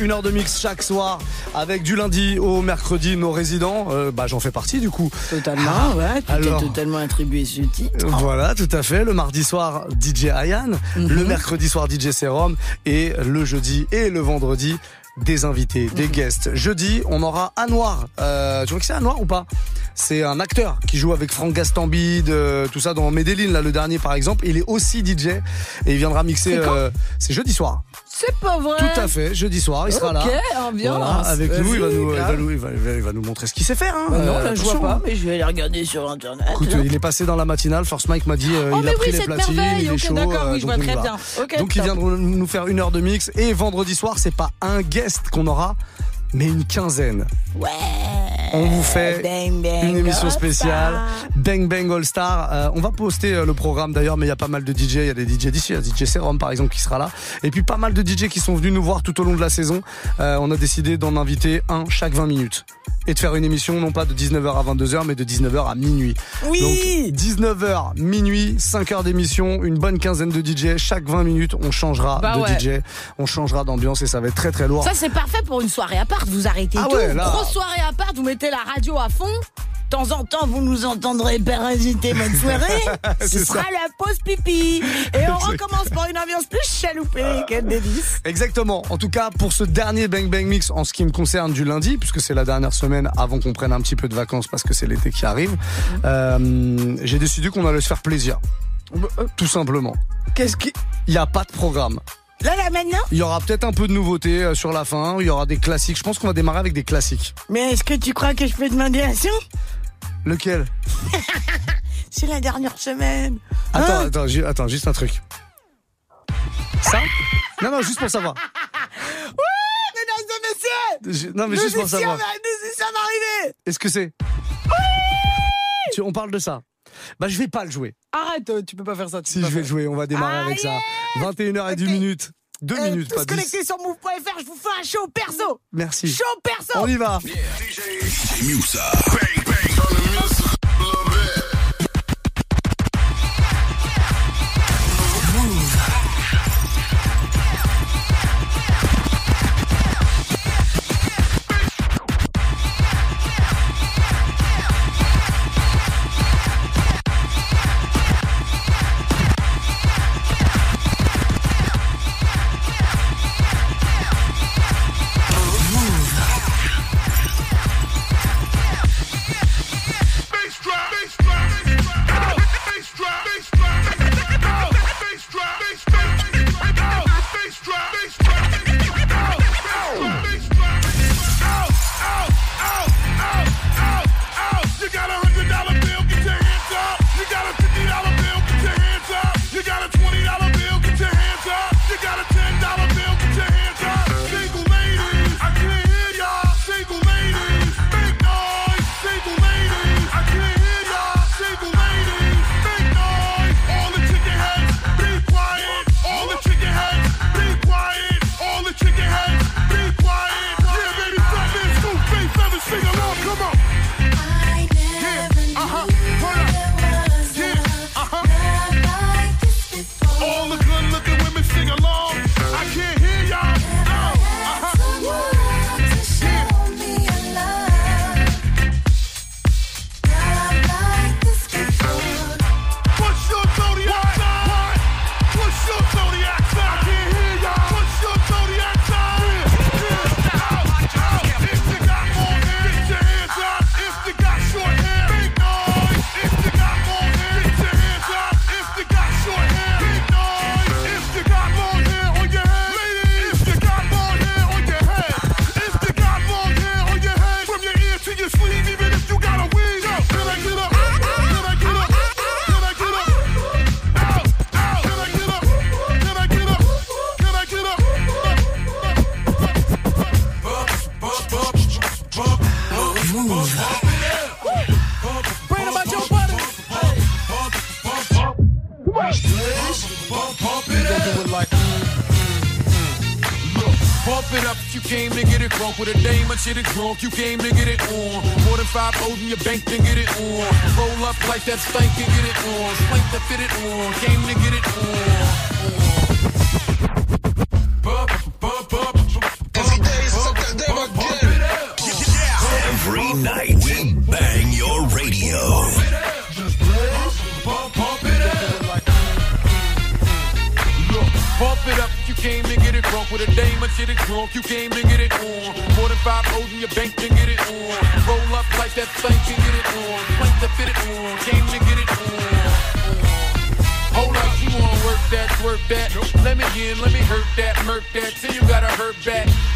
une heure de mix chaque soir avec du lundi au mercredi nos résidents. Euh, bah j'en fais partie du coup. Totalement, Ah, ouais. Tu alors. t'es totalement attribué ce titre. Voilà, tout à fait. Le mardi soir, DJ Ayan. Mhm. Le mercredi soir, DJ Serum. Et le jeudi et le vendredi, des invités, Mhm. des guests. Jeudi, on aura Anwar. Euh, tu vois que c'est Anwar ou pas? C'est un acteur qui joue avec Franck Gastambide, euh, tout ça dans Medellin, là, le dernier par exemple. Il est aussi DJ et il viendra mixer. C'est euh, C'est jeudi soir. C'est pas vrai. Tout à fait, jeudi soir, il sera là. Ok, ambiance. Voilà, avec nous, il va nous, il va grave. nous, il va- il va- il va nous montrer ce qu'il sait faire. Hein. Bah non, Euh, là, je vois pas, hein. mais je vais aller regarder sur internet. Écoute, il est passé dans la matinale. First Mike m'a dit, euh, Oh, il a pris oui, les cette platines, il est chaud. d'accord, euh, oui, je donc vois très bien. Donc il viendra nous faire une heure de mix. Et vendredi soir, c'est pas un guest qu'on aura, mais une quinzaine. Ouais. On vous fait Bang, bang, une émission spéciale. Bang Bang All Star. Euh, on va poster euh, le programme d'ailleurs, mais il y a pas mal de DJ. Il y a des DJ d'ici, il y a DJ Serum par exemple qui sera là. Et puis pas mal de DJ qui sont venus nous voir tout au long de la saison. Euh, on a décidé d'en inviter un chaque 20 minutes. Et de faire une émission non pas de 19h à 22h, mais de 19h à minuit. Oui. Donc 19h, minuit, 5 heures d'émission, une bonne quinzaine de DJ. Chaque 20 minutes, on changera Bah de ouais. DJ, on changera d'ambiance et ça va être très très lourd. Ça, c'est parfait pour une soirée à part. Vous arrêtez Ah tout. ouais, là. Grosse soirée à part, vous mettez la radio à fond. De temps en temps, vous nous entendrez parasiter votre soirée. Ce sera ça. la pause pipi. Et on recommence par une ambiance plus chaloupée. Quel délice. Exactement. En tout cas, pour ce dernier Bang Bang Mix, en ce qui me concerne du lundi, puisque c'est la dernière semaine avant qu'on prenne un petit peu de vacances parce que c'est l'été qui arrive, euh, j'ai décidé qu'on allait se faire plaisir. Tout simplement. Qu'est-ce qui. Il n'y a pas de programme. Là, là, maintenant Il y aura peut-être un peu de nouveauté euh, sur la fin. Il y aura des classiques. Je pense qu'on va démarrer avec des classiques. Mais est-ce que tu crois que je peux demander un son? Lequel? C'est la dernière semaine. Attends, Hein attends, ju- attends, juste un truc. Ça? Non, non, juste pour savoir. Mesdames et messieurs Ju- Non, mais nous juste pour savoir. Nous y sommes arrivés Est-ce que c'est? Tu- On parle de ça. Bah, je vais pas le jouer. Arrête, euh, tu peux pas faire ça. tu Si je vais le jouer, on va démarrer Ah, avec ça. yeah 21h et 10 Ok. minutes. 2 Euh, minutes, pas 10. connectés sur move.fr, je vous fais un show perso. Merci. Show perso. On y va. Bang, came to get it on. More than five O's in your bank to get it on. Roll up like that stank and get it on. Swank to fit it on. Came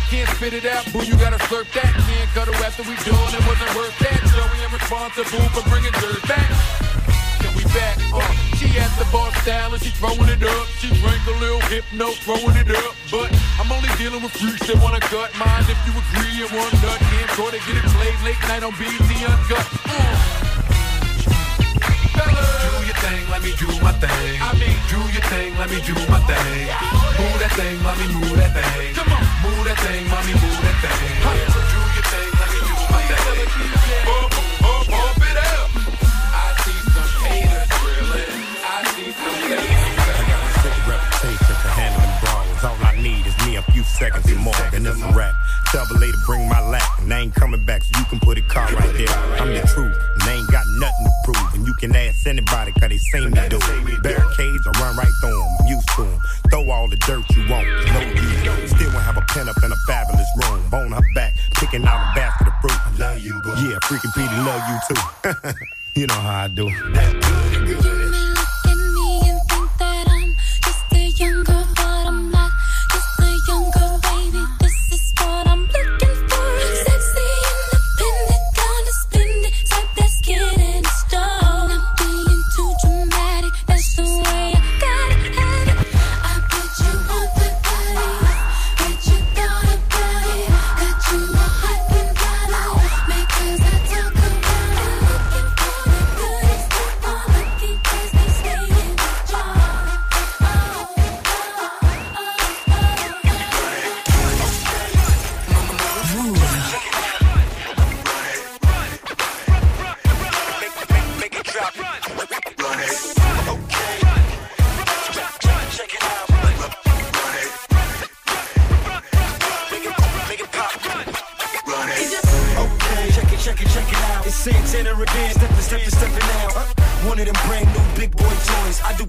Can't spit it out, boo, you gotta slurp that. Can't cut her after we done, it wasn't worth that. So we am responsible for bringing dirt back. Then we back, uh, she at the bar style and she throwing it up. She drank a little hypno, throwing it up. But I'm only dealing with freaks that wanna cut mine. If you agree and one nut, can't try to get it played late night on BT Uncut. Uh. Fellas. Do your thing, let me do my thing. I mean, Do your thing, let me do my thing. Move that thing, mommy, move that thing. Come on. Move that thing, mommy, move that thing. Do your thing, let me do my thing. Bump, bump, bump it up. I see some haters drilling. I see some haters. I got a sick reputation for handling brawls. All I need is me a few seconds and more, then it's a wrap. Tell the lady bring my lap, and I ain't coming back, so you can put a car right there. I'm the truth, can ask anybody, cause they seen me do it. Barricades, I run right through them, I'm used to them. Throw all the dirt you want, no use. Still won't have a pen up in a fabulous room. Bone her back, picking out a basket of fruit. Love you, boo. Yeah, freaking Petey, love you too. you know how I do. You may look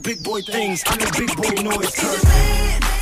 big boy things, I make big boy noise.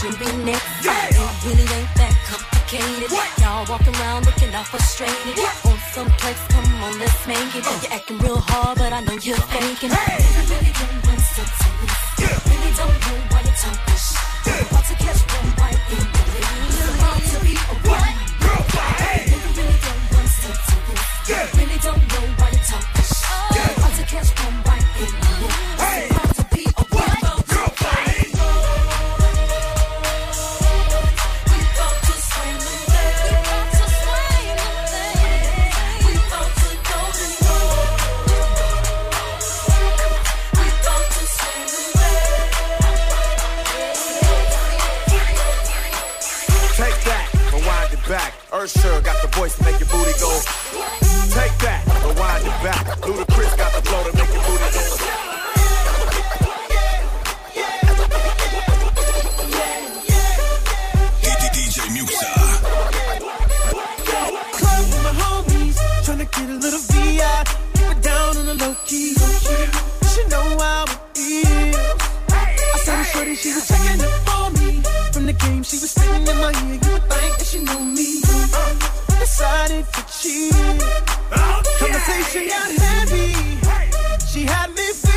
should be was spitting in my ear. You would think that she knew me. Uh, decided to cheat. Oh, Conversation got heavy. She had me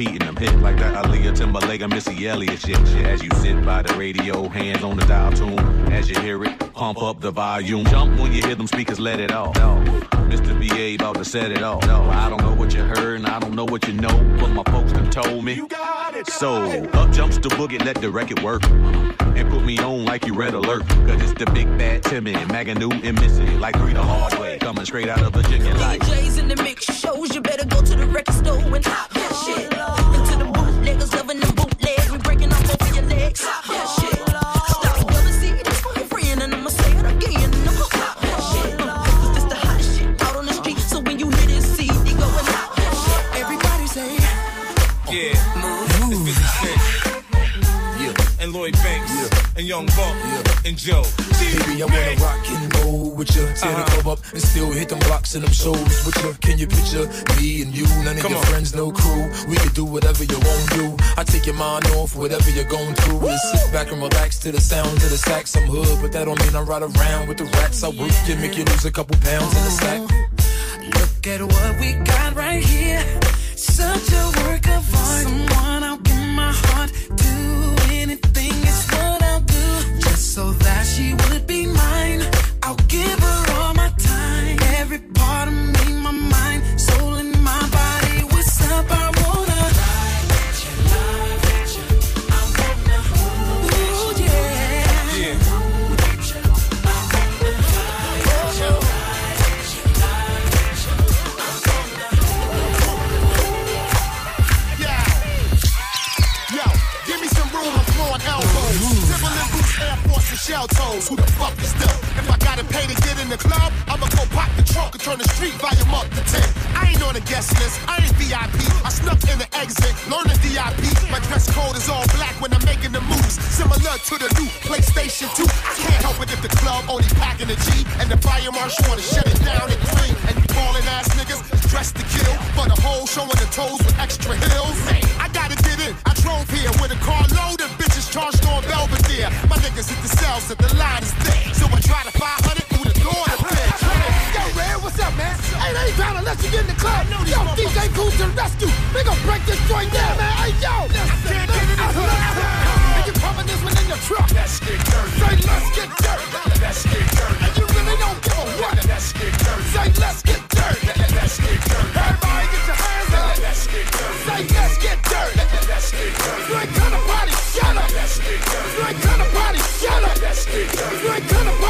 repeating them hit like that Aaliyah Timberlake and Missy Elliott shit, shit. As you sit by the radio, hands on the dial tune. As you hear it, pump up the volume. Jump when you hear them speakers, let it off. No. Mr. BA about to set it off. No, I don't know what you heard and I don't know what you know, but my folks done told me. You got it. So up jumps the boogie, let the record work. And put me on like you red alert. Cause it's the big bad Timmy, Maganoo and Missy. Like three the hard way. Coming straight out of Virginia like. DJs in the mix shows, you better go to the record store and hop shit. Into the bootleggers loving the bootleg, we breaking off both your legs. Hop that shit. Stop the CD for your friend, and I'ma say it again. and I'ma that shit. Cause this the hottest shit out on the street, so when you hear this CD going hop that shit. Everybody say, Yeah, it's 50 Cent. And Lloyd Banks. And Young Buck. And Joe. Baby, I wanna rock and you. Tear the club up and still hit them blocks and them shows with you. Can you picture me and you? None of Come your on. friends, no crew. We could do whatever you want to do. I take your mind off whatever you're going through. Just sit back and relax to the sound of the sax. I'm hood, but that don't mean I ride around with the rats. I work you, make you lose a couple pounds in the sack. Look at what we got right here. Such a work of art. Someone I'll give my heart to. Anything is what I'll do. Just so that she would be toes. Who the fuck is them? If I gotta pay to get in the club, I'ma go pop the trunk and turn the street volume up to 10. I ain't on the guest list, I ain't VIP. I snuck in the exit, learn the DIP. My dress code is all black when I'm making the moves. Similar to the new PlayStation 2. I can't help it if the club only packing a G and the fire marshal wanna shut it down and clean. And you ballin' ass niggas dressed to kill. but the whole showing the toes with extra heels. I in. I drove here with a car load of bitches charged on Belvedere. My niggas hit the cells that the line is dead. So I try to 500 through the door to bed. Yo, Red, what's up, man? Hey, they ain't bound to let you get in the club. Yo, DJ Cool to the rescue. We gon' break this joint down, man. Hey, yo. Can't get enough. And you pumping this one in your truck. Let's get dirty. Say, let's get dirty. Let's get dirty. And you really don't give a what. Let's get dirty. Say, let's get dirty. Let's get Let's get. You ain't gonna party, shut up. Let's get. You ain't gonna party, shut up. Let's get. You ain't gonna party,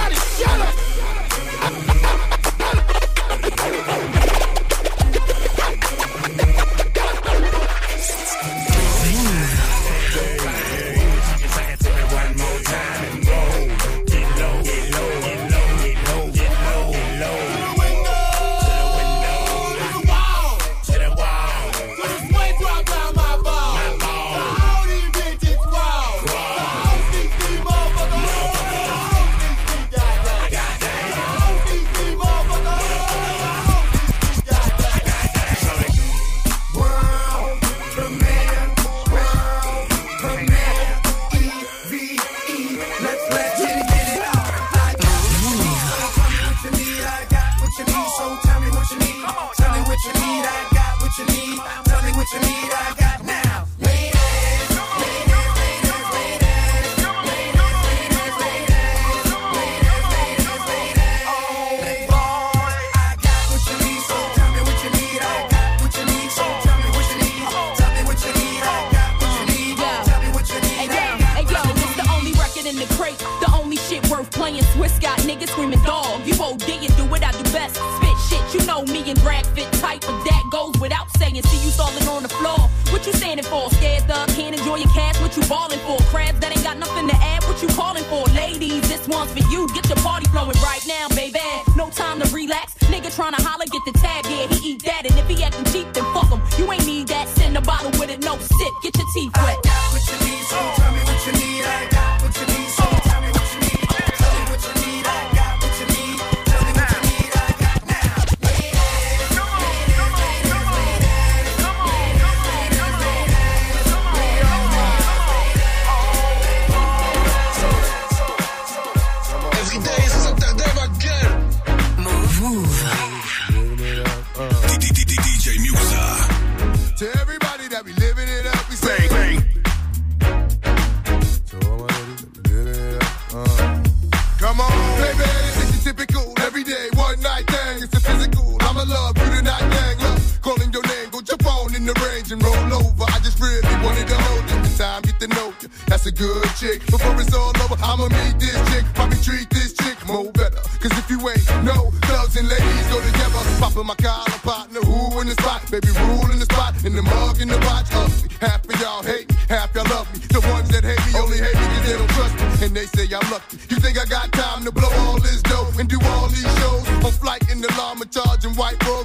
who in the spot? Baby, rule in the spot. In the mug, in the watch. Ugly. Half of y'all hate me, half y'all love me. The ones that hate me only hate me cause they don't trust me. And they say I'm lucky. You think I got time to blow all this dough and do all these shows? On flight in the llama charging white robes.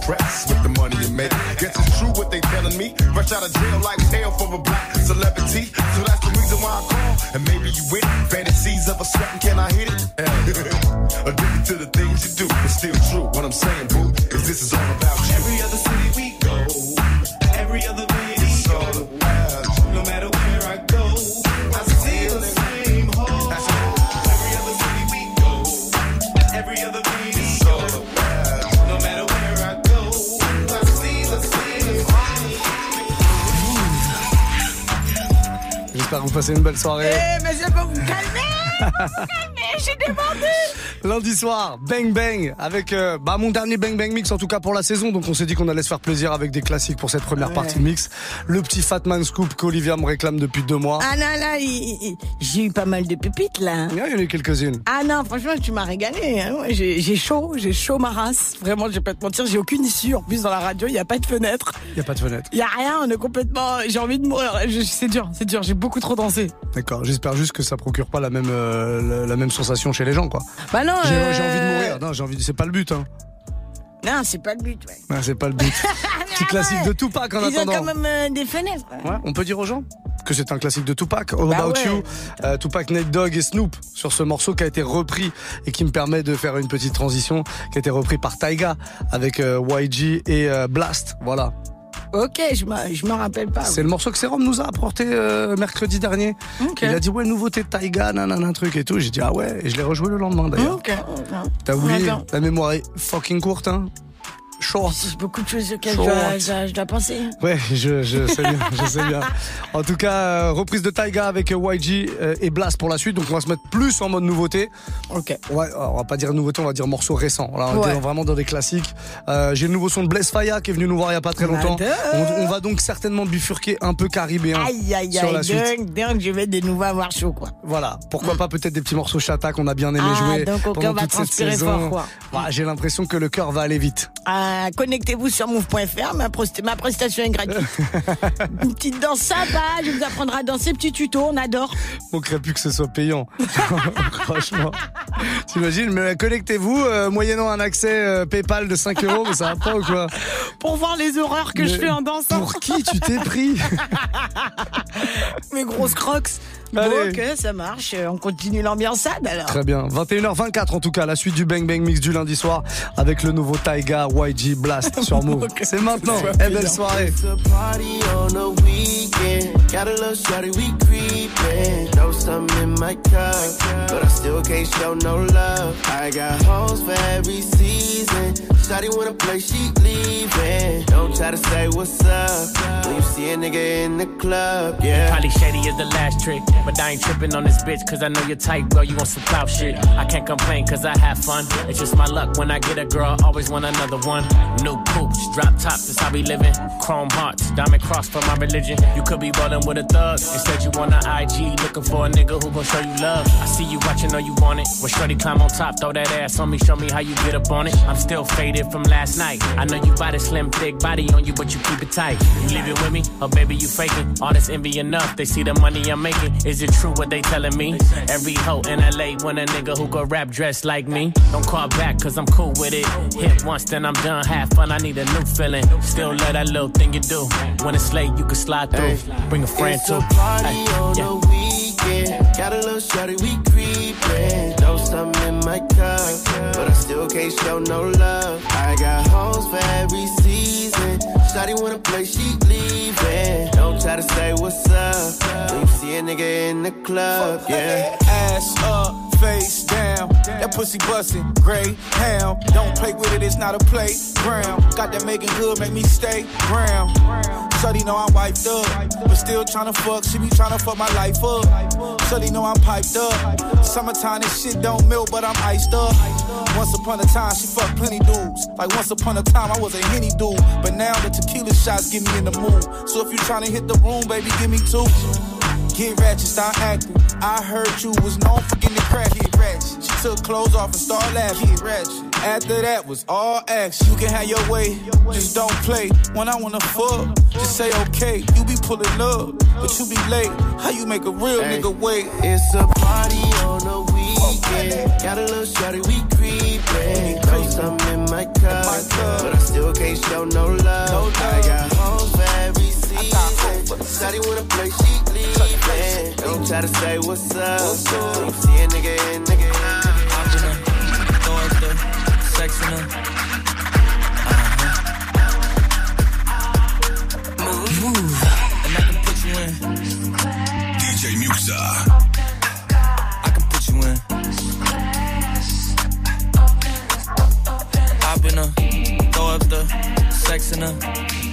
Impressed with the money you make. Guess it's true what they telling me. Fresh out of jail like hell for a black celebrity. So that's the reason why I call. And maybe you it. Fantasies of a sweating, can I hit it? addicted to the things you do. It's still true. What I'm saying, boo, is this is all about you. Every other city we go, every other J'espère que vous passez une belle soirée. Eh, mais je peux vous calmer Calmer, j'ai demandé Lundi soir, Bang Bang, avec euh, bah, mon dernier Bang Bang mix en tout cas pour la saison. Donc on s'est dit qu'on allait se faire plaisir avec des classiques pour cette première Ouais. partie de mix. Le petit Fatman Scoop qu'Olivia me réclame depuis deux mois. Ah non, là, il- j'ai eu pas mal de pépites, là. Il y en a eu quelques-unes. Ah non, franchement, tu m'as régalé. hein. J'ai chaud, j'ai chaud ma race. Vraiment, je vais pas te mentir, j'ai aucune issue. En plus, dans la radio, il n'y a pas de fenêtre. Il n'y a pas de fenêtre. Il y a rien, on est complètement... J'ai envie de mourir. C'est dur, c'est dur, j'ai beaucoup trop dansé. D'accord, j'espère juste que ça procure pas la même, euh, la, la même sensation chez les gens, quoi. Bah non, J'ai euh, j'ai envie de mourir. Non, j'ai envie. de- C'est pas le but, hein. Non, c'est pas le but, ouais. Ouais, c'est pas le but. Petit classique de Tupac en Ils ont attendant. quand même euh, des fenêtres. Ouais, on peut dire aux gens que c'est un classique de Tupac, All Bah About ouais. You, euh, Tupac, Nate Dogg et Snoop sur ce morceau qui a été repris et qui me permet de faire une petite transition, qui a été repris par Taiga avec euh, YG et euh, Blast. Voilà. Ok, je me, je me rappelle pas. C'est le morceau que Serum nous a apporté euh, mercredi dernier. Il a dit ouais nouveauté de Taiga, nanana un truc et tout. J'ai dit ah ouais et je l'ai rejoué le lendemain d'ailleurs. Ok. T'as oublié. La mémoire est fucking courte hein. Short. C'est beaucoup de choses auxquelles je dois, je dois- je dois penser. Ouais, je, je sais bien, je sais bien. En tout cas, euh, reprise de Taiga avec euh, YG euh, et Blast pour la suite. Donc on va se mettre plus en mode nouveauté. Ok. Ouais, on va pas dire nouveauté, on va dire morceau récent. Là, on Ouais. est vraiment dans des classiques. Euh, J'ai le nouveau son de Blaise Faya qui est venu nous voir il y a pas très longtemps. On, on va donc certainement bifurquer un peu caribéen Aïe, aïe, sur la aïe, suite. dingue, dingue, je vais de nouveau avoir chaud, quoi. Voilà, pourquoi pas peut-être des petits morceaux chata qu'on a bien aimé Ah, jouer donc pendant cœur va toute cette transpirer saison. fort, quoi. Voilà, J'ai l'impression que le cœur va aller vite. Ah, Connectez-vous sur move.fr, ma, prestation est gratuite. Une petite danse sympa, je vous apprendrai à danser, petit tuto, on adore. manquerait plus que ce soit payant. Franchement. T'imagines, mais connectez-vous, euh, moyennant un accès euh, PayPal de 5 euros, mais ça va pas ou quoi Pour voir les horreurs que je fais en dansant. Pour qui tu t'es pris Mes grosses crocs. Bon, Allez. ok, ça marche. On continue l'ambiançade alors. Très bien. 21h24 en tout cas, la suite du Bang Bang Mix du lundi soir avec le nouveau Taiga YG Blast sur Move. C'est maintenant. Eh belle soirée. Something in my cup, but I still can't show no love. I got hoes for every season. Shorty wanna play, she leaving. Don't try to say what's up when you see a nigga in the club, yeah. Probably shady is the last trick, but I ain't tripping on this bitch, cause I know you're tight, girl. You want some clout shit. I can't complain, cause I have fun. It's just my luck when I get a girl, always want another one. New poops, drop tops, that's how we living. Chrome hearts, diamond cross for my religion. You could be rolling with a thug. Instead, you on the IG, looking for a nigga who gon' show you love. I see you watching, know you want it. Well, shorty climb on top, throw that ass on me, show me how you get up on it. I'm still faded from last night. I know you got a slim, thick body on you, but you keep it tight. You leave it with me, or baby, you faking. All this envy enough, they see the money I'm making. Is it true what they telling me? Every hoe in LA want a nigga who go rap dressed like me. Don't call back, cause I'm cool with it. Hit once, then I'm done. Have fun, I need a new feeling. Still love that little thing you do. When it's late, you can slide through. Bring a friend It's too. a party on yeah. Got a little shorty, we creepin'. Throw something in my cup, but I still can't show no love. I got hoes for every season. Shorty wanna play, she leaving. Don't try to say what's up when you see a nigga in the club, yeah. Ass up, face down. That pussy bustin', gray ham. Don't play with it, it's not a play. playground. Got that making good, make me stay ground. Shorty know I'm wiped up, but still tryna fuck. She be tryna fuck my life up. Shorty know I'm piped up. Summertime, this shit don't melt, but I'm iced up. Once upon a time, she fucked plenty dudes. Like once upon a time, I was a henny dude. But now the tequila shots get me in the mood. So if you tryna hit the room, baby, give me two. Get ratchet, start acting. I heard you was known for getting crack. Get ratchet. She took clothes off and started laughing. Get ratchet. After that was all acts. You can have your way, just don't play. When I wanna fuck, just say okay. You be pulling up, but you be late. How you make a real hey. nigga wait? It's a party on the weekend. Got a little shawty, we creepin'. Throw some in my cup, but I still can't show no love. I got Shawty wanna play, she leaving. Don't try to say what's up. What's up? Don't see a nigga nigga. Popping up. Uh-huh. Move. And I can put you in. DJ I can put you in. Up.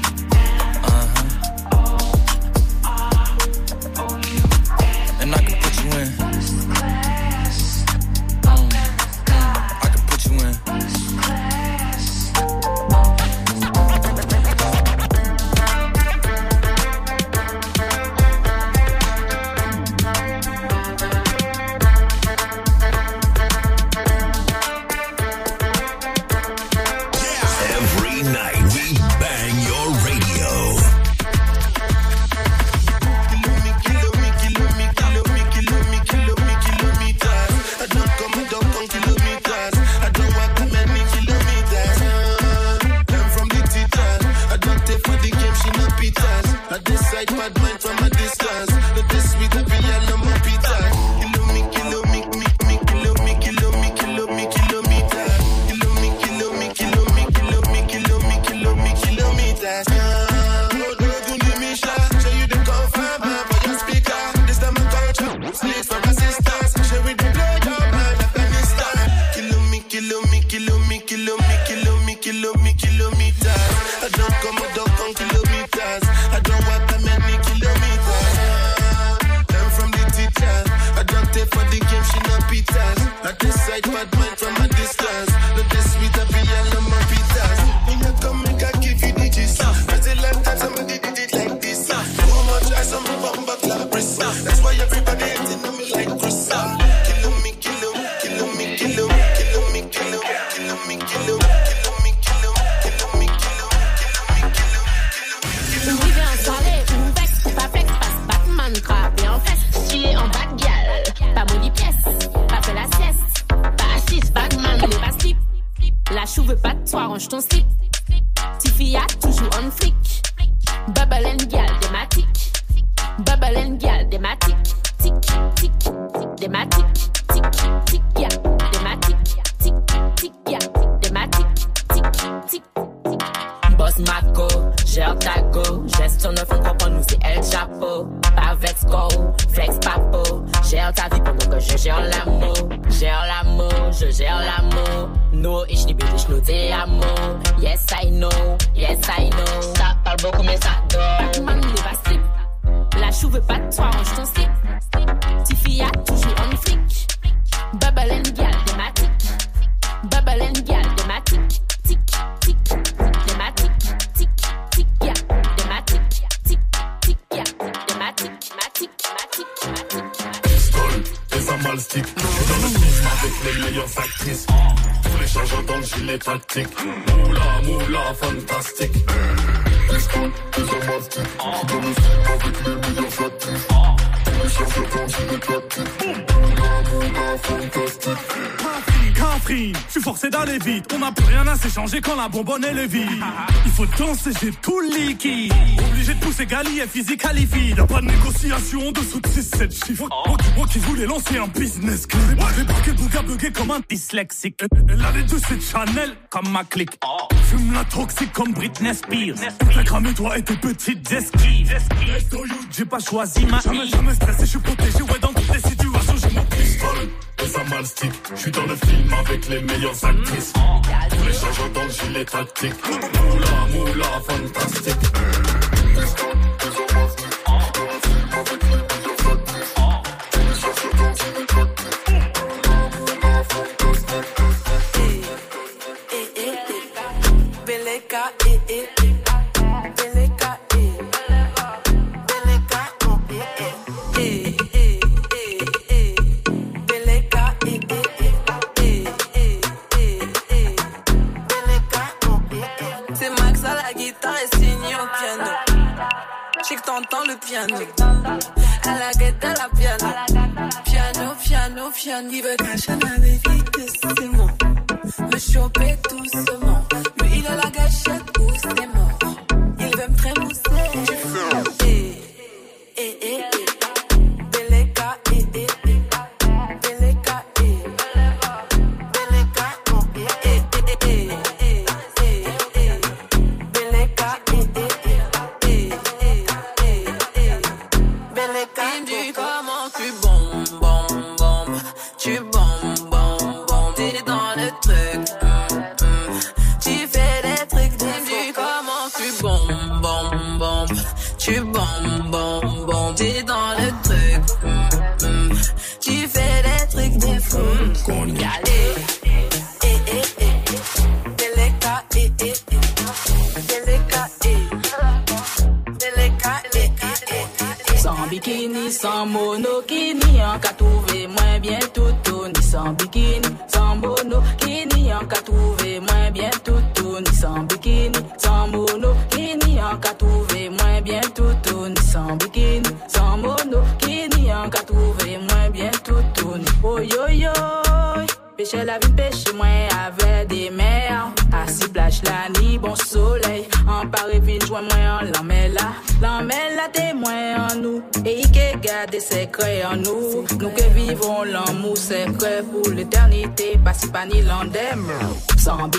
des maths, tic, tic, tic, ya, des maths, tic, tic, ya, des maths, tic, tic, tic. Boss Mako, gère ta go, gestion de fonds propres, nous c'est El Chapo, Pavex Go, Flex Papo, gère ta vie pendant que je gère l'amour, gère l'amour, je gère l'amour, no, ich liebe dich, no, te amo, yes I know, yes I know, ça parle beaucoup mais ça donne, man, il va slip, la chou veut pas de toi, range ton à bonbonner le vide. Il faut danser, j'ai tout liquide. Obligé de pousser Gali et physique à l'ivide. Pas de négociation en dessous de 6, 7 chiffres. Moi, qui, moi qui voulais lancer un business. Que j'ai braqué bouga bugué comme un dyslexique. Elle a les deux, c'est Chanel comme ma clique. Oh. Fume la toxique comme Britney Spears. T'as cramé toi et tes petites esquives. J'ai pas choisi ma Jamais, jamais stressé, je suis protégé, ouais, dans ça. Je suis dans le film avec les meilleures actrices. Tous les chargeurs dans le gilet tactique. Moula, moula, fantastique.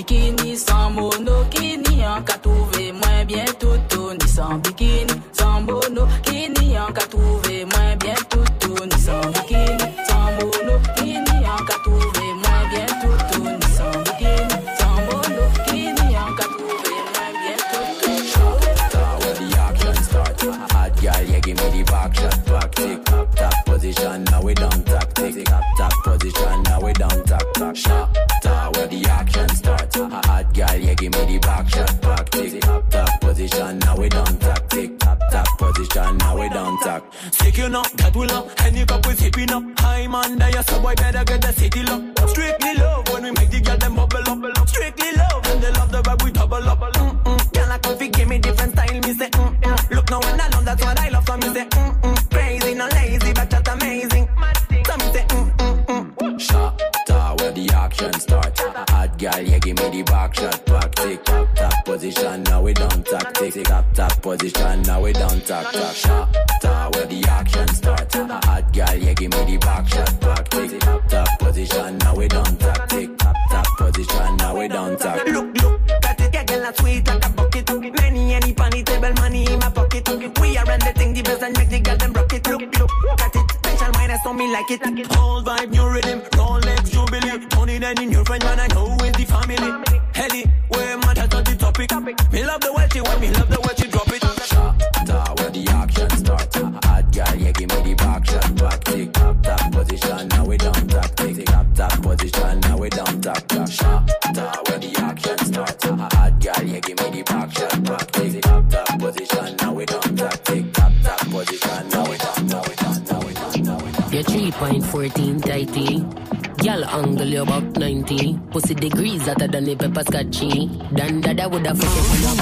bikini, sans mono, qui ni en qu'a trouvé moins bien tout, tout, ni sans bikini. 14 tighty. Y'all angle you about 90. Pussy degrees hotter than the pepper scotchy. Dan dada would have fucking pull up.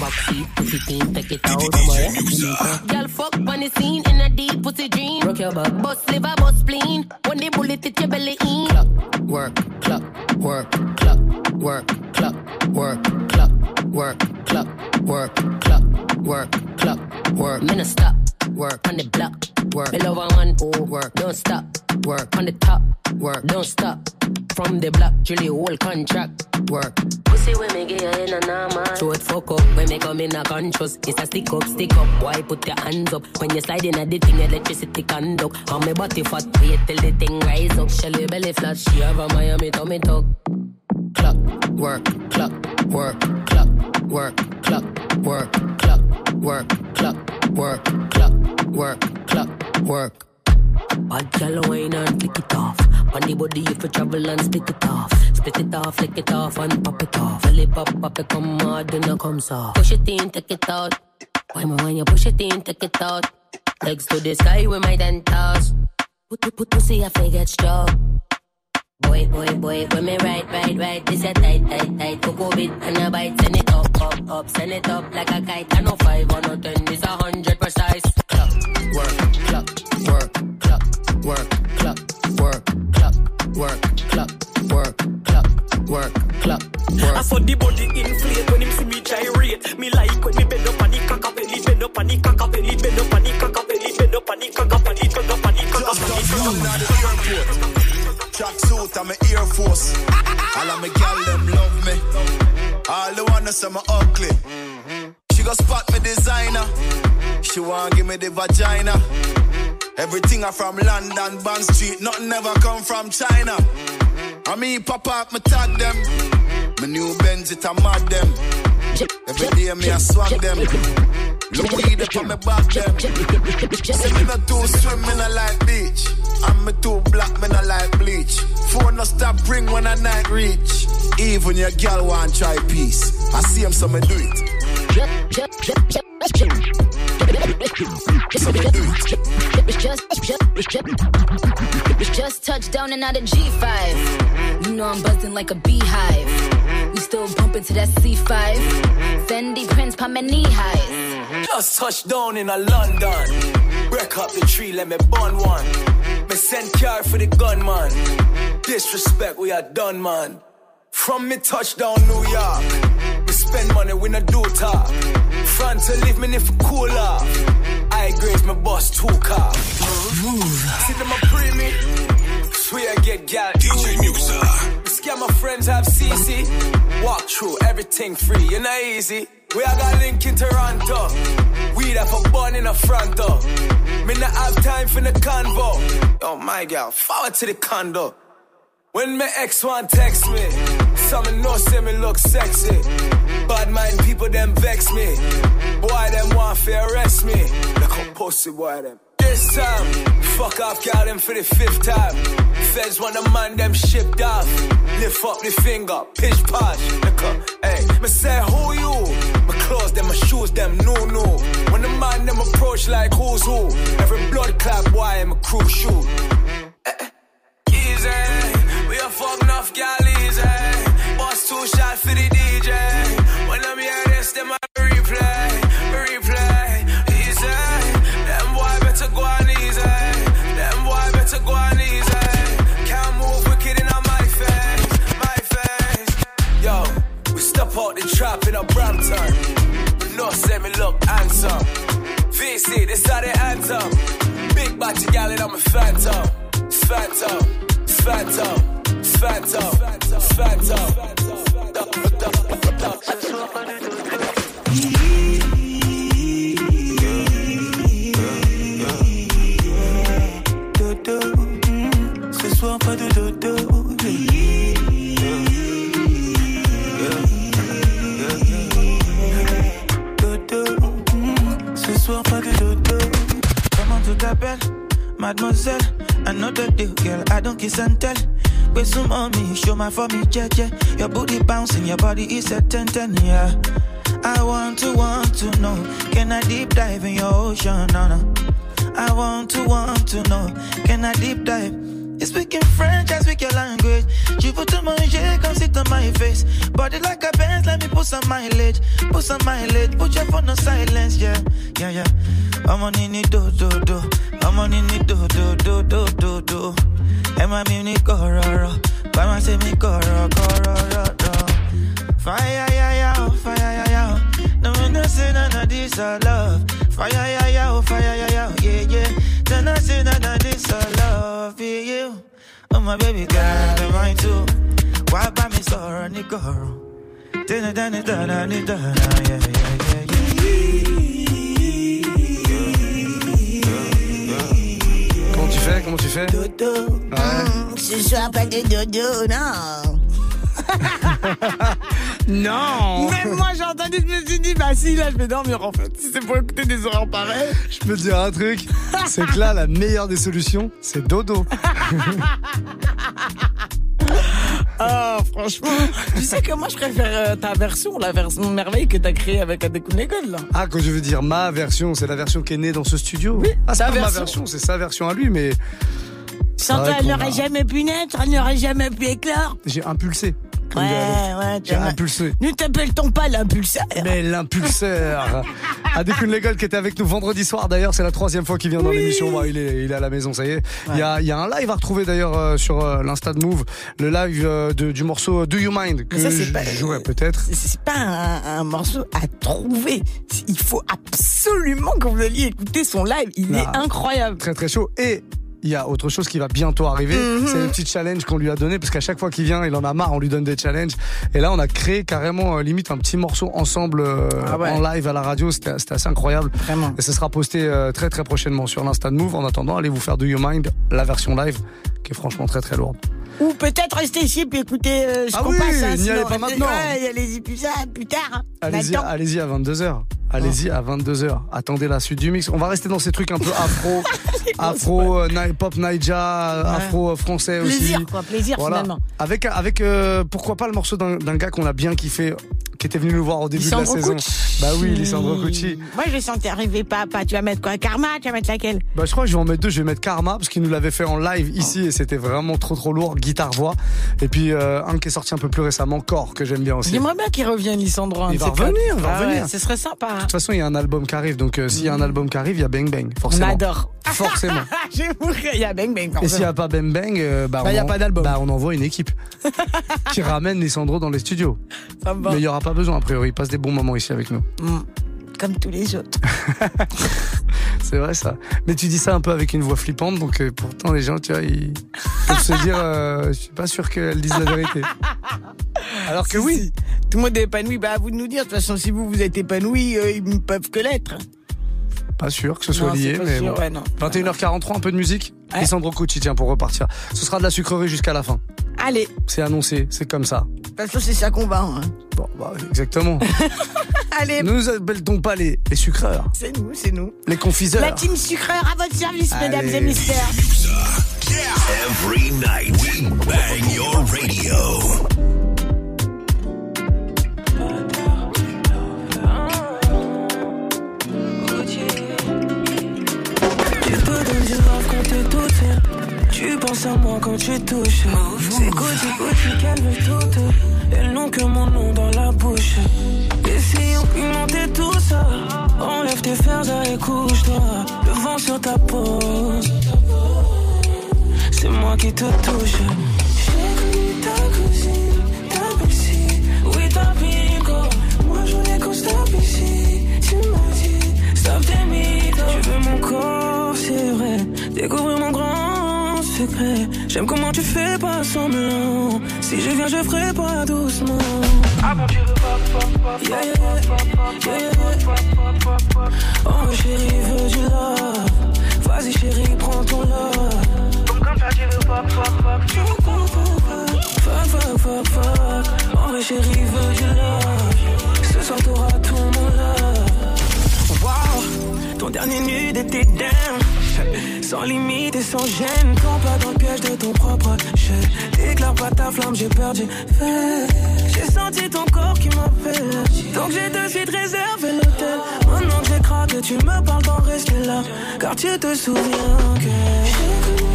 Backseat, pussy teen, take it out. I'm a Y'all fuck on the scene in a deep pussy dream. Rock your butt, Bust liver, bust spleen. When they bullet hit your belly in. Clock, work, clock, work, clock, work, clock, work, clock, work, clock, work, clock, work, clock, work. Minna stop, work on the block work. me love a man who work. Don't stop, work. On the top, work. Don't stop. From the block, Julie, whole contract, work. Pussy when me get in a I'm. Throw it fuck up, when me come in a conscious. It's a stick up, stick up. Why put your hands up? When you slide in a the thing, electricity conduct. On me body fat, wait till the thing rise up. Shelly belly flat, she have a Miami tummy tuck. Clock, work, clock, work, clock, work, clock, work, clock, work, clock, work, clock, work, clock work. Bad gal wine and flick it off. Money body if you travel and spit it off. Split it off, flick it off and pop it off. Fill it pop, pop it, come hard, then it comes off. Push it in, take it out. Why me when you push it in, take it out. Legs to the sky with my dentals. Put put put pussy if I get strong. Boy, boy, boy, when me right, right, right, this a tight, tight, tight, cocoa bit and a bite, send it up, up, up, send it up like a kite, I know five, I no ten, this a hundred precise work, club, work, club, work, club, work, club, work, club, work, club, work, club, work. I saw the body inflate when him see me gyrate. Me like when me bend up and he cock up and he bend up and he cock up and he bend up and he cock up and he bend up and he cock up and he cock up and he cock up and he cock up and he cock up. Just down the airport. Tracksuit and my Air Force. All of my gal them love me. All the wanna say me ugly. She go spot me designer. She want give me the vagina. Everything I from London, Bond Street, nothing ever come from China. I mean, pop up, me tag them. My new Benz, it a mad them. Every day me I swag them. Look Louis up on me back them. Say me not too swim, me not like beach. And me too black, me not like bleach. Phone no stop ring when I night reach. Even your girl want try peace. I see him, so me do it. Just touched down and out of G5. You know I'm buzzing like a beehive. We still bumping to that C5. Fendi Prince, pa my knee highs. Just touched down in a London. Break up the tree, let me burn one. Me send car for the gunman. Disrespect, we are done, man. From me touchdown New York. We spend money, we not do talk. Front to leave me if cool off. I grades my boss two car. Move. See them a pre me. Swear I get gal. DJ Muxa. Scare my friends have CC. Walk through everything free, you know easy. We I got link in Toronto. We have a bun in the front door. Me not have time for the convo. Oh my gal, forward to the condo. When my ex one text me, some know say me look sexy. Bad mind people them vex me. Boy them want to arrest me. Look how pussy boy them. This time, fuck off, got them for the fifth time. Feds want a man them shipped off. Lift up the finger, pitch posh. Look up, hey, me say who you? My clothes, them, my shoes, them, no, no. When the man them approach like who's who, every blood clap, why I'm a crew shoot. Eh, eh. Easy, we a fuck enough gal easy. Boss two shot for the my for me, jeje. Your booty bouncing, your body is a 10 10, yeah. I want to, want to know. Can I deep dive in your ocean? No, no. I want to, want to know. Can I deep dive? You speaking French, I speak your language. You put to manger, come sit on my face. Body like a Benz, let me put some mileage. Put some mileage, put your phone on silence, yeah, yeah, yeah. I'm on in it, do, do, do. I'm on in it, do, do, do, do, do, do. Am I me, kororo? Why am I say me, koro, kororo? Fire, yeah, yeah, oh, fire, yeah, yeah. No, me no say none of this, I love. Fire, yeah, yeah, oh, fire, yeah, yeah, yeah, yeah. Then I say none of this, I love yeah, you. Oh, my baby girl, I'm mine too. Why buy me sorrow, nigga? Dun dun dun dun dun dun dun, yeah, yeah, yeah, tu fais? Comment tu fais? Dodo. Ouais. Ce soir, pas de dodo, non. Non Même moi, j'ai entendu, je me suis dit, bah si, là, je vais dormir en fait. Si c'est pour écouter des horaires pareils. Je peux te dire un truc, c'est que là, la meilleure des solutions, c'est dodo. Ah, franchement. tu sais que moi, je préfère euh, ta version, la version merveille que t'as créée avec Adekunegol, là. Ah, quand je veux dire ma version, c'est la version qui est née dans ce studio. Oui, ah, c'est pas ma version. c'est sa version à lui, mais. Sans toi, elle n'aurait jamais pu naître, elle n'aurait jamais pu éclore. J'ai impulsé. Comme Ouais, ouais, t'as- impulsé. Ne t'appelle-t-on pas l'impulseur? Mais l'impulseur Adekun Legal qui était avec nous vendredi soir d'ailleurs, c'est la troisième fois qu'il vient dans l'émission. Bon, il, est, il est à la maison, ça y est. Il, y a, il y a un live à retrouver d'ailleurs euh, sur euh, l'Insta de Move, le live euh, de- du morceau Do You Mind que ça, je pas- jouerai peut-être. C'est pas un, un morceau à trouver. Il faut absolument que vous alliez écouter son live. Il est Ah, incroyable. Très très chaud. Et il y a autre chose qui va bientôt arriver, Mhm. c'est le petit challenge qu'on lui a donné, parce qu'à chaque fois qu'il vient, il en a marre, on lui donne des challenges. Et là, on a créé carrément euh, limite un petit morceau ensemble euh, Ah ouais. en live à la radio. C'était c'était assez incroyable. Vraiment. Et ce sera posté euh, très très prochainement sur l'Insta de Move. En attendant, allez vous faire Do You Mind, la version live, qui est franchement très très lourde. Ou peut-être rester ici puis écouter euh, ce Ah qu'on oui, passe. hein, n'y allez pas maintenant. Ouais, allez-y plus, plus tard. hein. Allez-y, Maintenant. allez-y à 22h. Allez-y à 22h. Attendez la suite du mix. On va rester dans ces trucs un peu afro, afro, euh, pop Naija, afro euh, français aussi. Plaisir, quoi, plaisir, finalement. Avec, avec euh, pourquoi pas le morceau d'un gars qu'on a bien kiffé, qui était venu nous voir au début de la saison. Cucci. Bah oui, Lisandro Cucci. Moi, je sentais arriver papa. Tu vas mettre quoi Karma? Tu vas mettre laquelle? Bah, je crois que je vais en mettre deux. Je vais mettre Karma parce qu'il nous l'avait fait en live ici et c'était vraiment trop trop lourd, guitare voix. Et puis euh, un qui est sorti un peu plus récemment, Core, que j'aime bien aussi. J'aimerais bien qu'il revienne, Lissandro. un Il va revenir, il va Ah ouais, revenir. ce serait sympa. hein. De toute façon, il y a un album qui arrive, donc euh, s'il y a un album qui arrive, il y a Bang Bang, forcément. On adore. Forcément. Il y a Bang Bang. Et s'il n'y a pas Bang Bang, euh, bah, Bah, on y a pas d'album. Bah, on envoie une équipe qui ramène Lissandro dans les studios. Ça me va. Mais il n'y aura pas besoin, a priori. Il passe des bons moments ici avec nous. Mm. Comme tous les autres. C'est vrai ça. Mais tu dis ça un peu avec une voix flippante, donc euh, pourtant les gens, tu vois, ils peuvent se dire, euh, je suis pas sûr qu'elle dise la vérité. Alors que Si, oui. si. Tout le monde est épanoui. Bah, à vous de nous dire. De toute façon, si vous, vous êtes épanoui, euh, ils ne peuvent que l'être. Pas sûr que ce soit Non, lié, mais sûr, bon. ouais, non. 21h43, un peu de musique. Lissandro Cucci, tiens, pour repartir. Ce sera de la sucrerie jusqu'à la fin. Allez. C'est annoncé, c'est comme ça. De toute façon, c'est ça qu'on va. hein. Bon, bah, exactement. Allez. ne nous appelle-t-on pas les, les sucreurs, C'est nous, c'est nous. les confiseurs La team sucreur à votre service, Allez. mesdames et messieurs. Every night we bang your radio. Tu penses à moi quand tu touches. C'est Gucci, Gucci qu'elles veulent toutes. Elles n'ont que mon nom dans la bouche. Essayons pimenter tout ça. Enlève tes fers et couche-toi. Le vent sur ta peau. C'est moi qui te touche. J'ai connu ta cousine, ta belle-ci. Oui, ta bingo. Moi, je voulais qu'on stoppe ici. Tu m'as dit, stop tes mythos. Tu veux mon corps? Découvrir mon grand secret. J'aime comment tu fais pas semblant. Si je viens, je ferai pas doucement. Ah bon, tu veux pas, pas, pas, yeah, yeah. Oh chérie, veux du love. Vas-y chérie, prends ton love. Fuck, fuck, fuck, fuck. Oh chérie, veux du love. Ce soir, t'auras tout mon love. Wow, ton dernier nude était down. Sans limite et sans gêne, Tombe pas dans le piège de ton propre jeu. Déclare pas ta flamme, j'ai fait. J'ai senti ton corps qui m'appelle. Donc j'ai de suite réservé l'hôtel. Maintenant que j'ai craqué, tu me parles d'en rester là. Car tu te souviens que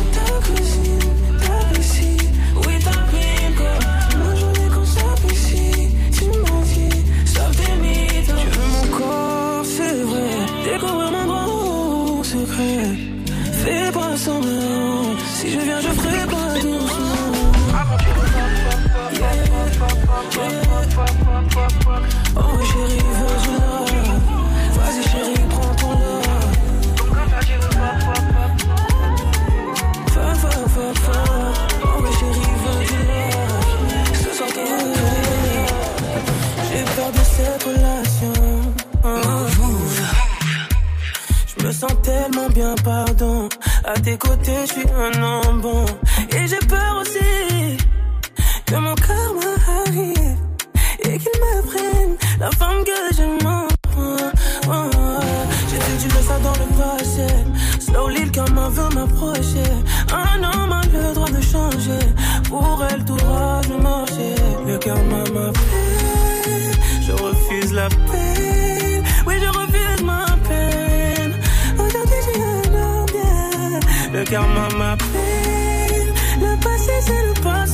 tellement bien, pardon. À tes côtés, je suis un homme bon. Et j'ai peur aussi que mon karma arrive et qu'il me prenne la femme Le karma m'appelle. Le passé, c'est le passé,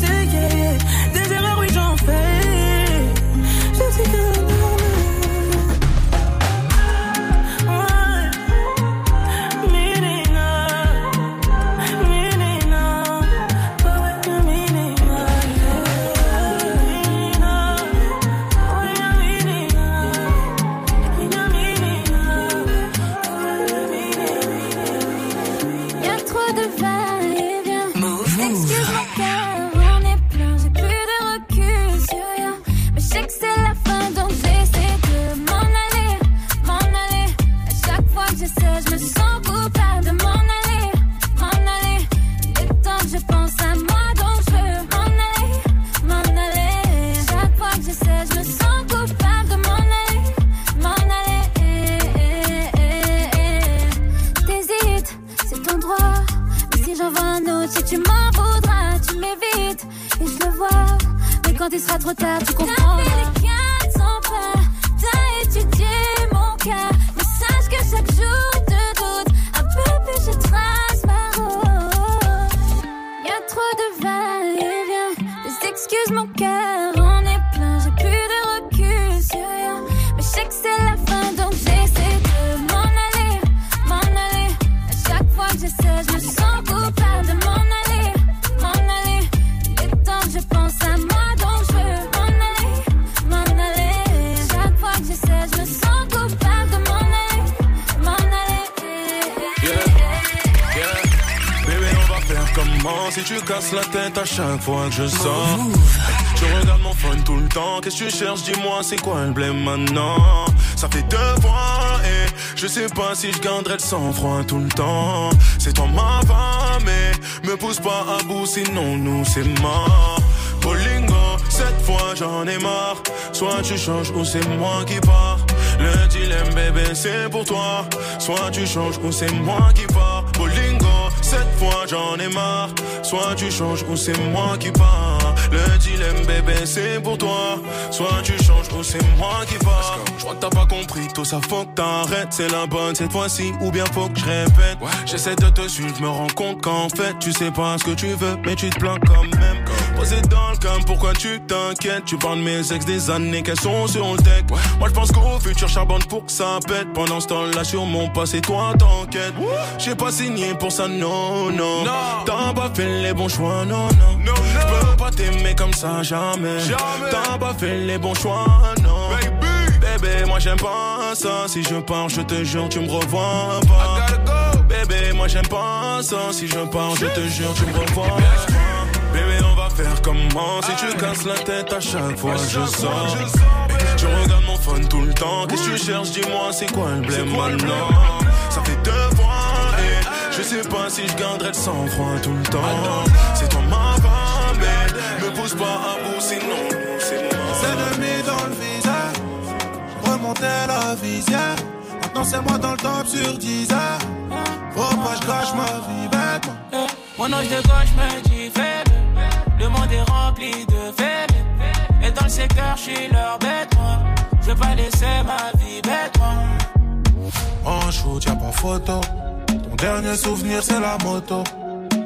chaque fois que je sors. Tu regardes mon phone tout le temps. Qu'est-ce que tu cherches? Dis-moi, c'est quoi le blême maintenant? Ça fait deux fois et je sais pas si je garderai le sang-froid tout le temps. C'est toi ma femme, mais me pousse pas à bout, sinon nous c'est mort. Bolingo, cette fois j'en ai marre. Soit tu changes ou c'est moi qui pars. Le dilemme, bébé, c'est pour toi. Soit tu changes ou c'est moi qui pars. Bolingo, cette fois j'en ai marre. Soit tu changes ou c'est moi qui pars. Le dilemme, bébé, c'est pour toi. Soit tu changes ou c'est moi qui pars. Je crois que t'as pas compris, tout ça faut que t'arrêtes. C'est la bonne cette fois-ci, ou bien faut que je répète. J'essaie de te suivre, me rends compte qu'en fait, tu sais pas ce que tu veux, mais tu te plains quand même. Posé dans le cam, pourquoi tu t'inquiètes? Tu parles de mes ex des années qu'elles sont sur le deck. Moi je pense qu'au futur charbonne pour que ça pète. Pendant ce temps-là, sur mon passé, toi t'enquêtes. J'ai pas signé pour ça, non, non. T'as pas fait les bons choix, non, non. Je peux pas t'aimer comme ça, jamais. T'as pas fait les bons choix, non. Bébé, moi j'aime pas ça. Si je pars, je te jure, tu me revois pas. Bébé, moi j'aime pas ça. Si je pars, je te jure, tu me revois pas. Faire comment Si tu casses la tête à chaque fois je sors. Tu regardes mon phone tout le temps. Qu'est-ce que tu cherches? Dis-moi, c'est quoi le blême maintenant Ça fait deux fois et je sais pas si je garderai le sang-froid tout le temps. C'est toi ma femme, mais me pousse pas à bout, sinon c'est moi. C'est demi dans le visage. Remonter la visière. Maintenant c'est moi dans le top sur 10 heures. Faut pas je gâche ma vie bêtement. Mon ange de gauche me dit faible. Le monde est rempli de faibles. Et dans le secteur, je suis leur bête. Je veux pas laisser ma vie bête, moi. En shoot, y'a pas photo. Ton dernier souvenir, c'est la moto.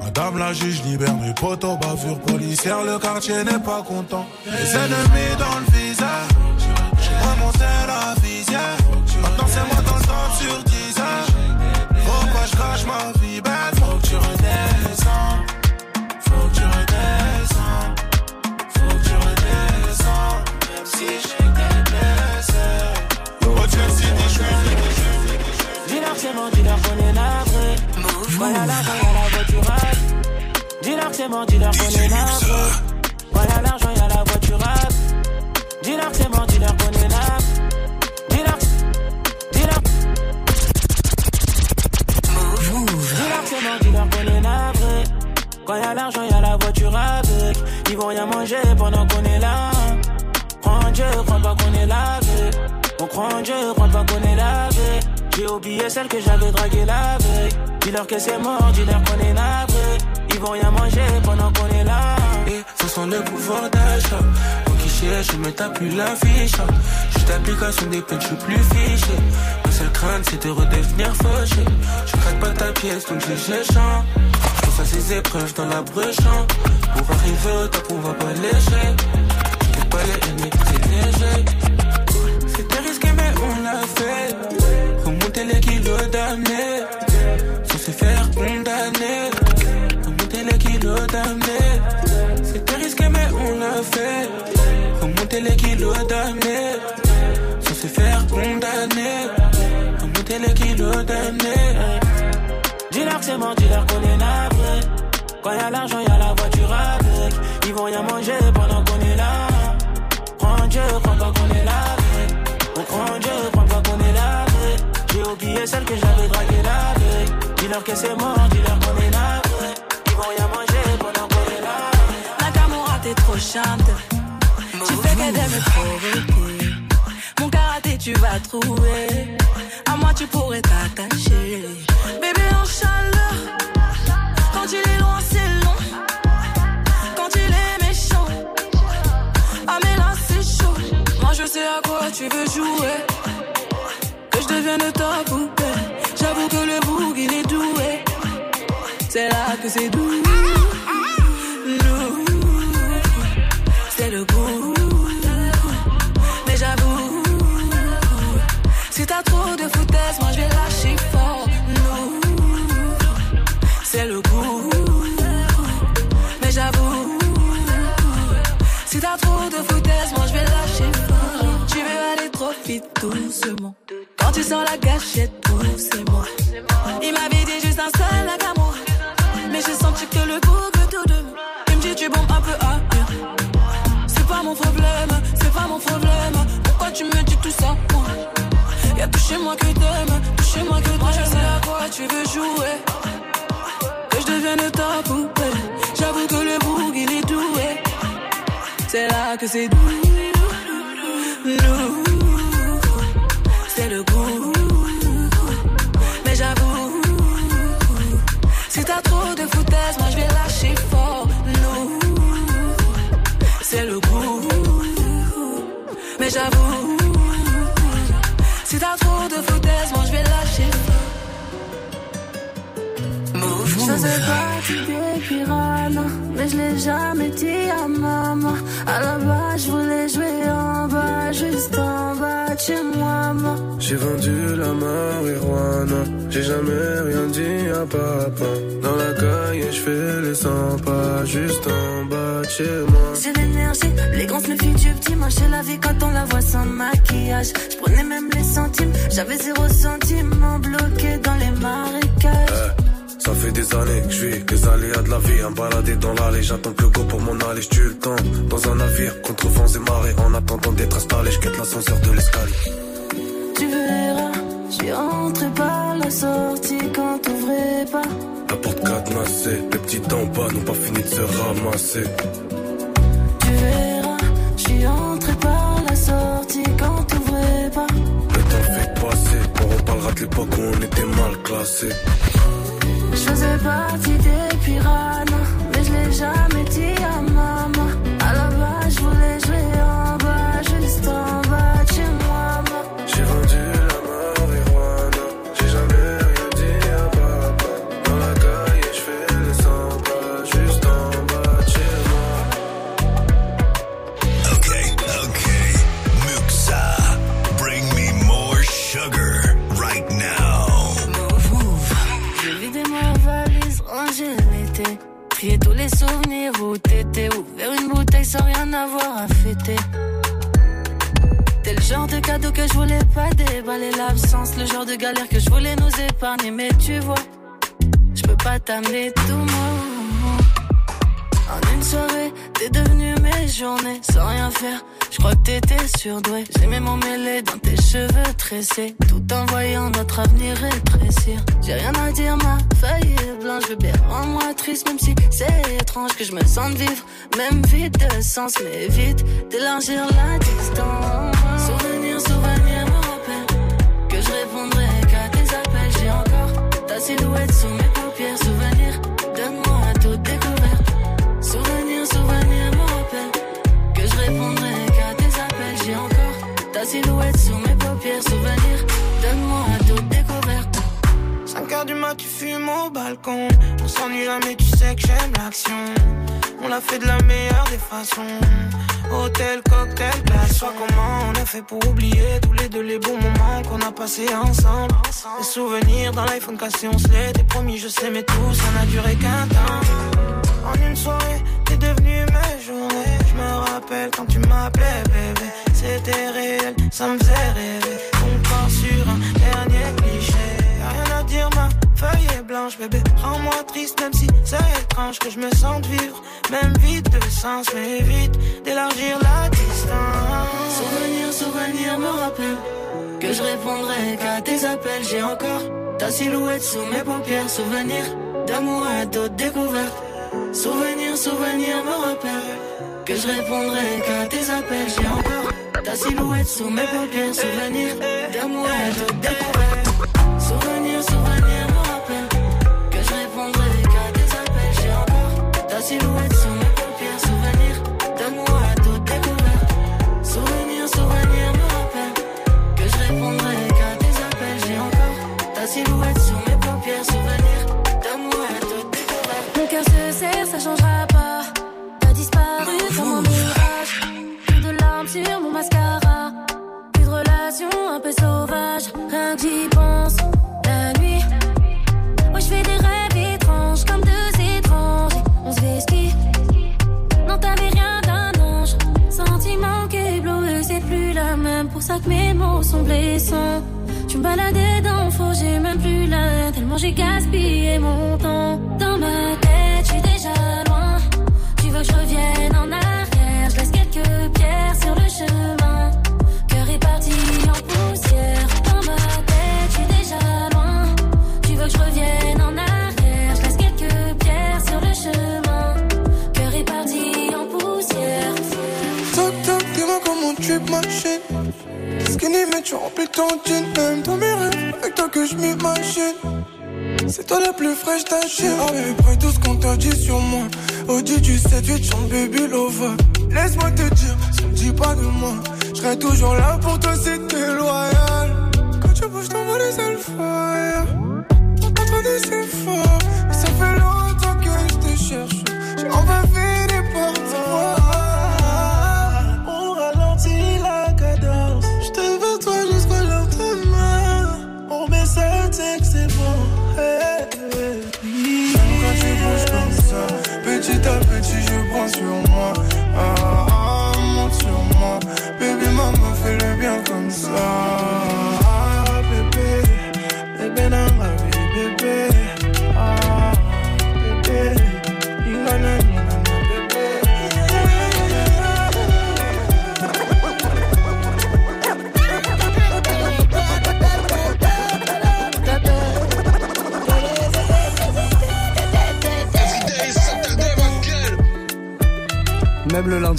Madame la juge libère mes potos. Bavure policière, le quartier n'est pas content. Les ennemis dans le visage. J'ai remonté la visière. Maintenant, c'est moi dans le top sur 10 heures. Faut pas que je gâche ma vie bête. Que c'est mort, dis-leur qu'on est navré. Ils vont rien manger pendant qu'on est là. Et ça sent le pouvoir d'achat. Mon guichet, je me tape plus la fiche. Juste l'application des peines, je suis plus fiché. Ma seule crainte, c'est de redevenir fauché. Je craque pas ta pièce, donc je j'échange. Je pense à ces épreuves dans la brèche. Pour arriver au top, on va pas léger. Je pas les aimer, c'est léger. C'était risqué, mais on l'a fait. Remonter les kilos d'amener. Condamner. Remonter les kilos d'amener. C'était risqué, mais on l'a fait. Remonter les kilos d'amener. Sans se faire condamner. Remonter les kilos d'amener. Dis-leur que c'est mon dis-leur qu'on est navré. Quand y'a l'argent, y'a la voiture avec. Ils vont rien manger pendant qu'on est là. En Dieu, crois pas qu'on est lavé. On en Dieu, crois pas qu'on est lavé. J'ai oublié celle que j'avais draguée la veille. Dis-leur que c'est mort, dis-leur qu'on est navré. Ils vont rien manger pendant qu'on est là. Nakamura, t'es trop chante. Tu fais que de me provoquer. Mon karaté, tu vas trouver. À moi, tu pourrais t'attacher. Bébé en chaleur. C'est doux. Nous, c'est le goût. Mais j'avoue, si t'as trop de foutaise, moi je vais lâcher fort. Nous, c'est le goût. Mais j'avoue, si t'as trop de foutaise, moi je vais lâcher fort. Tu veux aller trop vite doucement. Quand tu sens la gâchette, C'est là que c'est doux. C'est le goût. Mais j'avoue, si t'as trop de foutaise, moi je vais lâcher fort. Nous, c'est le goût. Mais j'avoue, si t'as trop de foutaise, moi je vais Je faisais partie des piranhas, mais je l'ai jamais dit à maman. À la base, je voulais jouer en bas, juste en bas de chez moi. J'ai vendu la marijuana, j'ai jamais rien dit à papa. Dans la caille, je fais les 100 pas, juste en bas de chez moi. J'ai l'énergie, les grands me du petit. Moi, j'ai la vie quand on la voit sans maquillage. Je prenais même les centimes, j'avais zéro centime, des années que je vis les aléas de la vie, un baladé dans l'allée, j'attends que le go pour m'en aller, je tue le temps. Dans un navire, contre vents et marées, en attendant d'être installé, je quitte l'ascenseur de l'escalier. Tu verras, suis rentré par la sortie quand t'ouvrais pas. La porte cadenassée, les petits en bas n'ont pas fini de se ramasser. Tu verras, suis rentré par la sortie quand t'ouvrais pas. Le temps fait passer, on reparlera de l'époque où on était mal classé. Je faisais partie des piranhas, mais je l'ai jamais dit à maman. Sans rien avoir à fêter. T'es le genre de cadeau que je voulais pas déballer l'absence. Le genre de galère que je voulais nous épargner. Mais tu vois, je peux pas t'amener tout moi. En une soirée, t'es devenu mes journées sans rien faire. Je crois que t'étais surdoué. J'aimais m'emmêler dans tes cheveux tressés, tout en voyant notre avenir rétrécir. J'ai rien à dire, ma feuille est blanche. Bébé, rends-moi triste, même si c'est étrange que je me sente vivre. Même vide de sens, mais vite d'élargir la distance. Souvenir, souvenir me rappelle que je répondrai qu'à tes appels. J'ai encore ta silhouette sous mes silhouette sous mes paupières. Souvenir, donne-moi toute découverte. 5 heures du mat, tu fumes au balcon. On s'ennuie là, mais tu sais que j'aime l'action. On l'a fait de la meilleure des façons. Hôtel, cocktail, place. Soit comment on a fait pour oublier tous les deux les bons moments qu'on a passés ensemble. Les souvenirs dans l'iPhone cassé, on se l'était promis, je sais, mais tout ça n'a duré qu'un temps. En une soirée, t'es devenu mes journées. Je me rappelle quand tu m'appelais bébé. C'était réel, ça me faisait rêver. Ton corps sur un dernier cliché. Rien à dire, ma feuille est blanche, bébé. Rends-moi triste, même si c'est étrange que je me sente vivre. Même vite de sens, mais vite d'élargir la distance. Souvenir, souvenir me rappelle que je répondrai qu'à tes appels. J'ai encore ta silhouette sous mes paupières. Souvenir d'amour et d'autres découvertes. Souvenir, souvenir me rappelle que je répondrai qu'à tes appels. J'ai encore ta silhouette sous mes paupières, souvenir d'amour et de découverte. Souvenir, souvenir me rappelle que je répondrai qu'à des appels. J'ai encore ta silhouette sous mes paupières, souvenir d'amour et de découverte. Souvenir, souvenir me rappelle que je répondrai qu'à des appels. J'ai encore ta silhouette. Un peu sauvage, rien que j'y pense. La nuit, moi je fais des rêves étranges, comme deux étranges. On se fait ski. Non, t'avais rien d'un ange. Sentiment bleu, c'est plus la même. Pour ça que mes mots sont blessants. Tu me baladais dans faux, j'ai même plus la Tellement j'ai gaspillé mon temps. Dans ma mais après tout ce qu'on t'a dit sur moi. Audi du 7-8, chante baby lover. Laisse-moi te dire, on me dit pas de moi. Je toujours là pour toi, c'était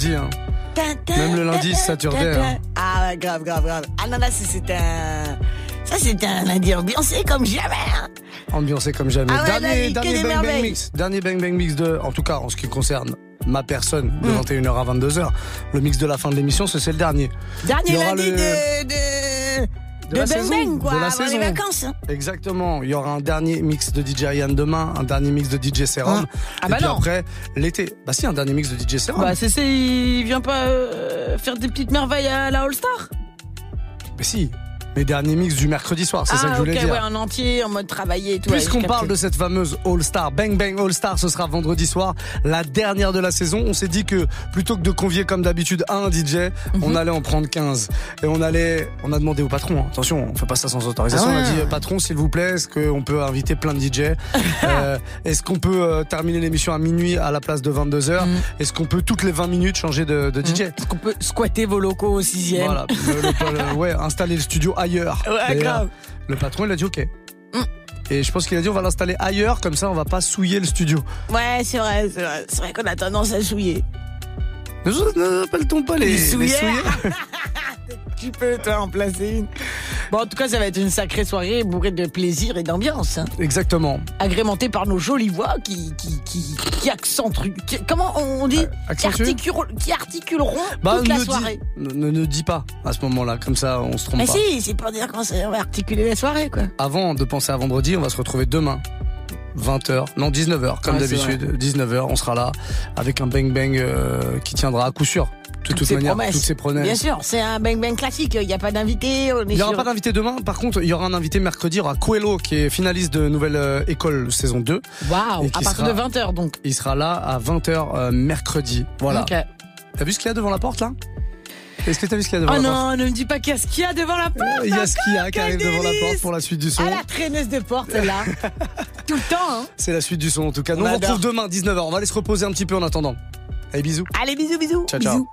lundi, hein. Même le lundi, ça turdait. hein. Ah ouais, grave, grave, grave. Ah non, là, c'est un. Ça, c'est un lundi ambiancé comme jamais. hein. Ambiancé comme jamais. Ah ouais, dernier dernier Bang Bang. Mix. Dernier Bang Bang Mix de, en tout cas, en ce qui concerne ma personne, de Mm. 21h à 22h. Le mix de la fin de l'émission, ce, c'est le dernier. Dernier lundi le- de. de. De de la Bang saison, Bang, quoi, de la avant les vacances. hein. Exactement. Il y aura un dernier mix de DJ Ian demain, un dernier mix de DJ Serum. Ah et bah puis non. après, l'été. Bah si, un dernier mix de DJ Serum. Bah, c'est il vient pas euh, faire des petites merveilles à la All-Star Mais si. Les derniers mix du mercredi soir, c'est Ah, ça que je voulais ok, dire. ouais, en entier, en mode travaillé et tout. Puisqu'on ouais, parle de cette fameuse All-Star, Bang Bang All-Star, ce sera vendredi soir, la dernière de la saison. On s'est dit que plutôt que de convier comme d'habitude un DJ, Mhm. on allait en prendre 15. Et on allait, on a demandé au patron, hein, attention, on fait pas ça sans autorisation. Ah ouais. On a dit, patron, s'il vous plaît, est-ce qu'on peut inviter plein de DJ Euh, Est-ce qu'on peut euh, terminer l'émission à minuit à la place de 22h Mhm. Est-ce qu'on peut toutes les 20 minutes changer de, de DJ Est-ce qu'on peut squatter vos locaux au sixième? Voilà, le- le- le- ouais, installer le studio ailleurs. Ouais, Et, grave. le patron, il a dit OK. Et je pense qu'il a dit on va l'installer ailleurs, comme ça on va pas souiller le studio. Ouais, c'est vrai, c'est vrai. C'est vrai qu'on a tendance à souiller. Ne appelle-t-on pas les, Les les souillères. souillères Tu peux, toi, en placer une. Bon, en tout cas, ça va être une sacrée soirée bourrée de plaisir et d'ambiance. hein. Exactement. Agrémentée par nos jolies voix qui, qui, qui, qui accentuent. qui- comment on dit? Qui, articuleront, qui articuleront Bah, toute la ne, soirée. dis, ne, ne dis pas à ce moment-là, comme ça on se trompe Mais pas. si, c'est pour dire qu'on va articuler la soirée, quoi. Avant de penser à vendredi, on va se retrouver demain. 20h, non 19h comme d'habitude, 19h, on sera là avec un bang bang euh, qui tiendra à coup sûr. De Toutes toute manière, promesses. toutes ces promesses. Bien sûr, c'est un bang bang classique. Il n'y a pas d'invité. Il n'y aura sur- pas d'invité demain. Par contre, il y aura un invité mercredi. Il y aura Coelho qui est finaliste de Nouvelle euh, École saison 2. Waouh, à partir sera- de 20h donc. Il sera là à 20h euh, mercredi. Voilà. Ok. T'as vu ce qu'il y a devant la porte là? Est-ce que t'as vu ce qu'il y a devant Oh la porte non, ne me dis pas qu'est-ce qu'il y a devant la porte. Il y a ce qu'il y a qui arrive devant la porte pour la suite du son. Ah, la traîneuse de porte, là. Tout le temps, hein. C'est la suite du son en tout cas. Nous On on retrouve demain 19h. On va aller se reposer un petit peu en attendant. Allez bisous. Allez, bisous, bisous. Ciao ciao. Bisous.